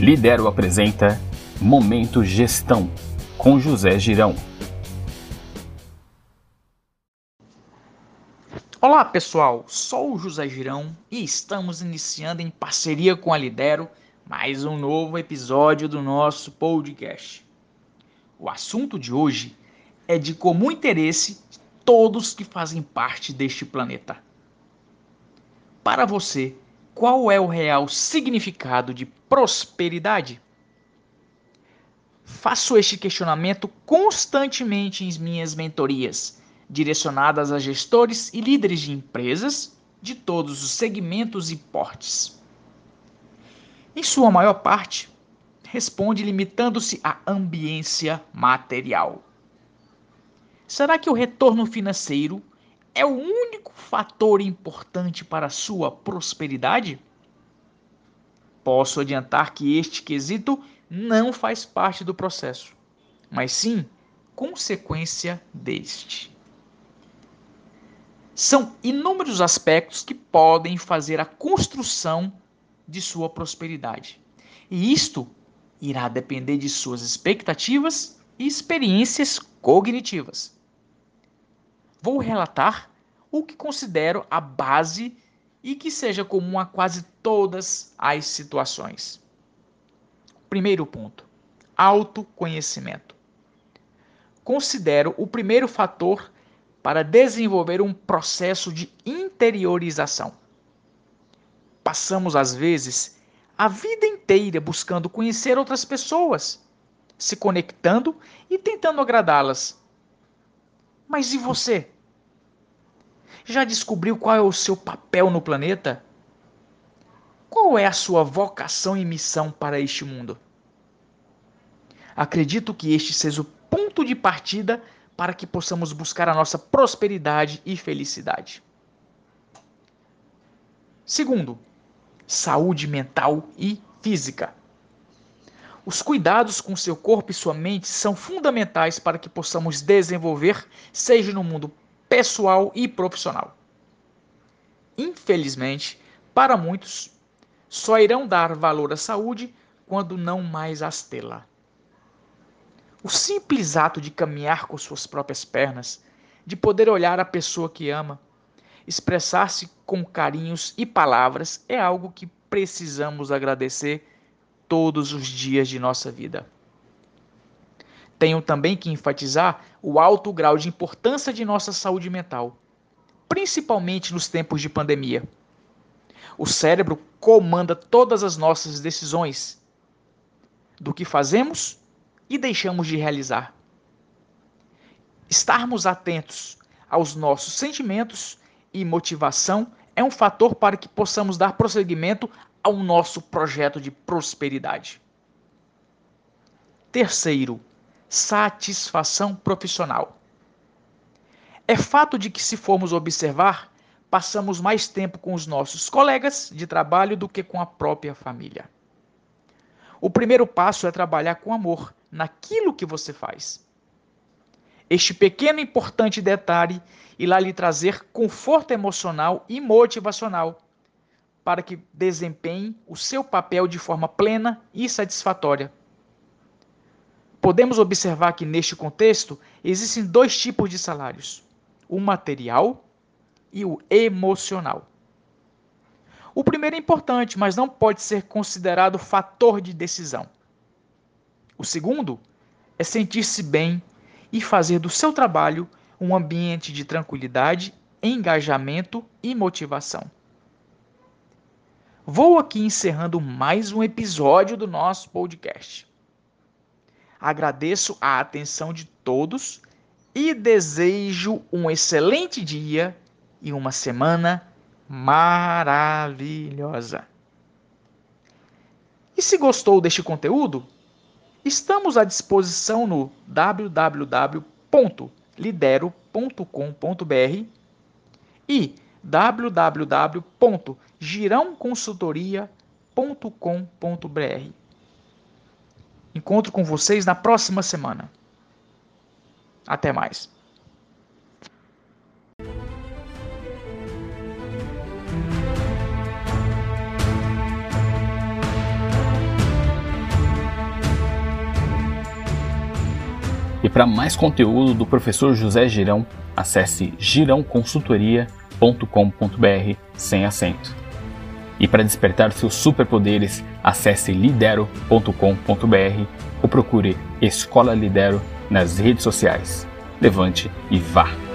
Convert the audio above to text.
Lidero apresenta Momento Gestão com José Girão. Olá pessoal, sou o José Girão e estamos iniciando em parceria com a Lidero mais um novo episódio do nosso podcast. O assunto de hoje é de comum interesse de todos que fazem parte deste planeta. Para você, qual é o real significado de prosperidade? Faço este questionamento constantemente em minhas mentorias, direcionadas a gestores e líderes de empresas de todos os segmentos e portes. Em sua maior parte, responde limitando-se à ambiência material. Será que o retorno financeiro é o único fator importante para a sua prosperidade? Posso adiantar que este quesito não faz parte do processo, mas sim consequência deste. São inúmeros aspectos que podem fazer a construção de sua prosperidade. E isto irá depender de suas expectativas e experiências cognitivas. Vou relatar o que considero a base e que seja comum a quase todas as situações. Primeiro ponto: autoconhecimento. Considero o primeiro fator para desenvolver um processo de interiorização. Passamos, às vezes, a vida inteira buscando conhecer outras pessoas, se conectando e tentando agradá-las. Mas e você? Já descobriu qual é o seu papel no planeta? Qual é a sua vocação e missão para este mundo? Acredito que este seja o ponto de partida para que possamos buscar a nossa prosperidade e felicidade. Segundo, saúde mental e física. Os cuidados com seu corpo e sua mente são fundamentais para que possamos desenvolver, seja no mundo pessoal e profissional. Infelizmente, para muitos, só irão dar valor à saúde quando não mais as tê-la. O simples ato de caminhar com suas próprias pernas, de poder olhar a pessoa que ama, expressar-se com carinhos e palavras é algo que precisamos agradecer todos os dias de nossa vida. Tenho também que enfatizar o alto grau de importância de nossa saúde mental, principalmente nos tempos de pandemia. O cérebro comanda todas as nossas decisões, do que fazemos e deixamos de realizar. Estarmos atentos aos nossos sentimentos e motivação é um fator para que possamos dar prosseguimento ao nosso projeto de prosperidade. Terceiro, satisfação profissional. É fato de que, se formos observar, passamos mais tempo com os nossos colegas de trabalho do que com a própria família. O primeiro passo é trabalhar com amor naquilo que você faz. Este pequeno e importante detalhe irá lhe trazer conforto emocional e motivacional para que desempenhe o seu papel de forma plena e satisfatória. Podemos observar que neste contexto existem dois tipos de salários: o material e o emocional. O primeiro é importante, mas não pode ser considerado fator de decisão. O segundo é sentir-se bem e fazer do seu trabalho um ambiente de tranquilidade, engajamento e motivação. Vou aqui encerrando mais um episódio do nosso podcast. Agradeço a atenção de todos e desejo um excelente dia e uma semana maravilhosa. E se gostou deste conteúdo, estamos à disposição no www.lidero.com.br e www.girãoconsultoria.com.br. Encontro com vocês na próxima semana. Até mais. E para mais conteúdo do professor José Girão, acesse girãoconsultoria.com.br sem acento. E para despertar seus superpoderes, acesse lidero.com.br ou procure Escola Lidero nas redes sociais. Levante e vá!